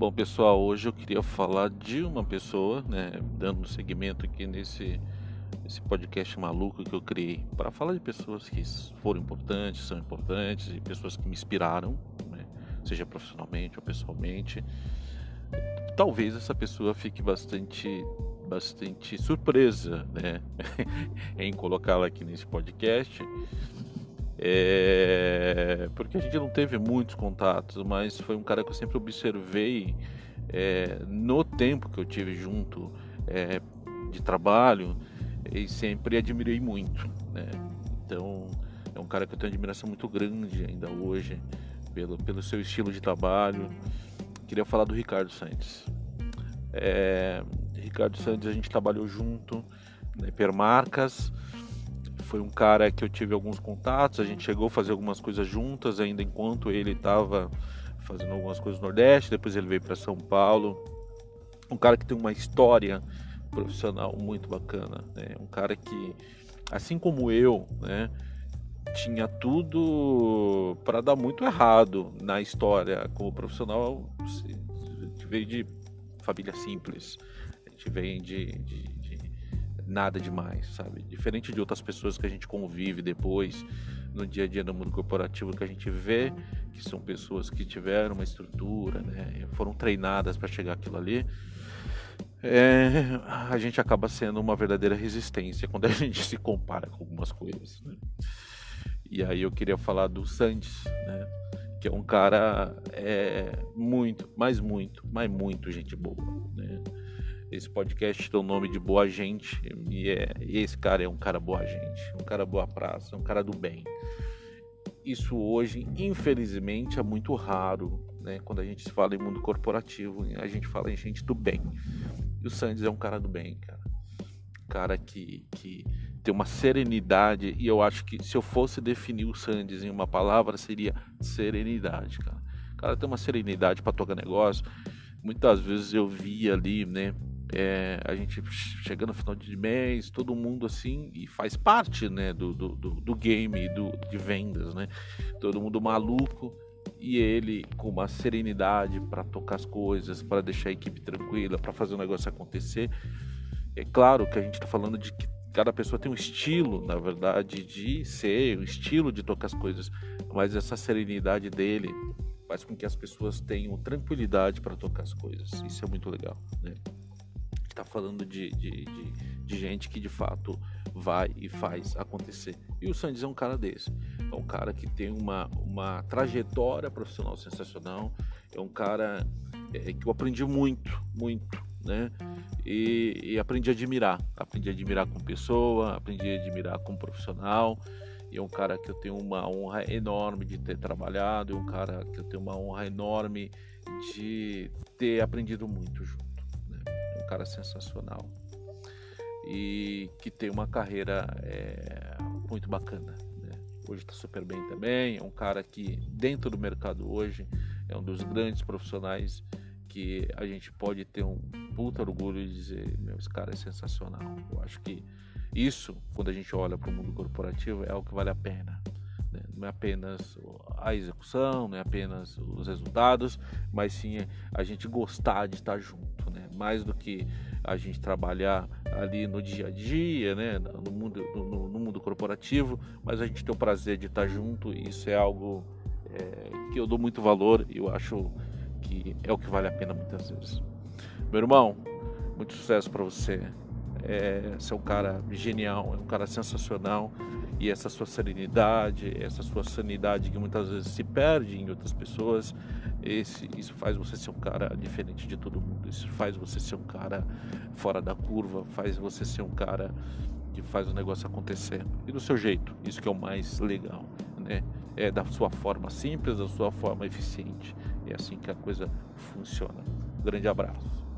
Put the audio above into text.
Bom, pessoal, hoje eu queria falar de uma pessoa, né, dando um segmento aqui nesse, nesse podcast maluco que eu criei, para falar de pessoas que foram importantes, são importantes e pessoas que me inspiraram, né, seja profissionalmente ou pessoalmente. Talvez essa pessoa fique bastante bastante surpresa, né, em colocá-la aqui nesse podcast. É, porque a gente não teve muitos contatos, mas foi um cara que eu sempre observei é, no tempo que eu tive junto é, de trabalho e sempre admirei muito. Né? Então é um cara que eu tenho admiração muito grande ainda hoje pelo, pelo seu estilo de trabalho. Queria falar do Ricardo Santos. É, Ricardo Santos a gente trabalhou junto na né, Hipermarcas foi um cara que eu tive alguns contatos, a gente chegou a fazer algumas coisas juntas ainda enquanto ele estava fazendo algumas coisas no Nordeste, depois ele veio para São Paulo. Um cara que tem uma história profissional muito bacana, né? Um cara que, assim como eu, né, tinha tudo para dar muito errado na história como profissional. Veio de família simples, a gente vem de, de nada demais, sabe? Diferente de outras pessoas que a gente convive depois no dia a dia no mundo corporativo que a gente vê que são pessoas que tiveram uma estrutura, né? Foram treinadas para chegar aquilo ali. É, a gente acaba sendo uma verdadeira resistência quando a gente se compara com algumas coisas. Né? E aí eu queria falar do Sandes, né? que é um cara é, muito, mas muito, mas muito gente boa. Né? Esse podcast tem o nome de Boa Gente e, é, e esse cara é um cara boa gente, um cara boa praça, um cara do bem. Isso hoje, infelizmente, é muito raro, né? Quando a gente fala em mundo corporativo, a gente fala em gente do bem. E o Sandes é um cara do bem, cara. Cara que, que tem uma serenidade, e eu acho que se eu fosse definir o Sandes em uma palavra, seria serenidade, cara. O cara tem uma serenidade para tocar negócio. Muitas vezes eu via ali, né? É, a gente chegando no final de mês, todo mundo assim, e faz parte né, do, do, do game do, de vendas, né? Todo mundo maluco e ele com uma serenidade para tocar as coisas, para deixar a equipe tranquila, para fazer o negócio acontecer. É claro que a gente está falando de que cada pessoa tem um estilo, na verdade, de ser, um estilo de tocar as coisas, mas essa serenidade dele faz com que as pessoas tenham tranquilidade para tocar as coisas. Isso é muito legal, né? Está falando de, de, de, de, gente que de fato vai e faz acontecer. E o Sandes é um cara desse. É um cara que tem uma, uma trajetória profissional sensacional. É um cara é, que eu aprendi muito, muito, né? E, e, aprendi a admirar. Aprendi a admirar como pessoa, aprendi a admirar como profissional. E é um cara que eu tenho uma honra enorme de ter trabalhado, é um cara que eu tenho uma honra enorme de ter aprendido muito junto cara sensacional e que tem uma carreira é, muito bacana. Né? Hoje está super bem também. É um cara que, dentro do mercado hoje, é um dos grandes profissionais que a gente pode ter um puta orgulho de dizer: meu, esse cara é sensacional. Eu acho que isso, quando a gente olha para o mundo corporativo, é o que vale a pena. Né? Não é apenas a execução, não é apenas os resultados, mas sim a gente gostar de estar junto, né? Mais do que a gente trabalhar ali no dia a dia, né? no, mundo, no, no mundo corporativo, mas a gente ter o prazer de estar junto, e isso é algo é, que eu dou muito valor e eu acho que é o que vale a pena muitas vezes. Meu irmão, muito sucesso para você. É, você é um cara genial, é um cara sensacional e essa sua serenidade, essa sua sanidade que muitas vezes se perde em outras pessoas, esse, isso faz você ser um cara diferente de todo mundo. Isso faz você ser um cara fora da curva, faz você ser um cara que faz o negócio acontecer e do seu jeito. Isso que é o mais legal, né? É da sua forma simples, da sua forma eficiente. É assim que a coisa funciona. Grande abraço.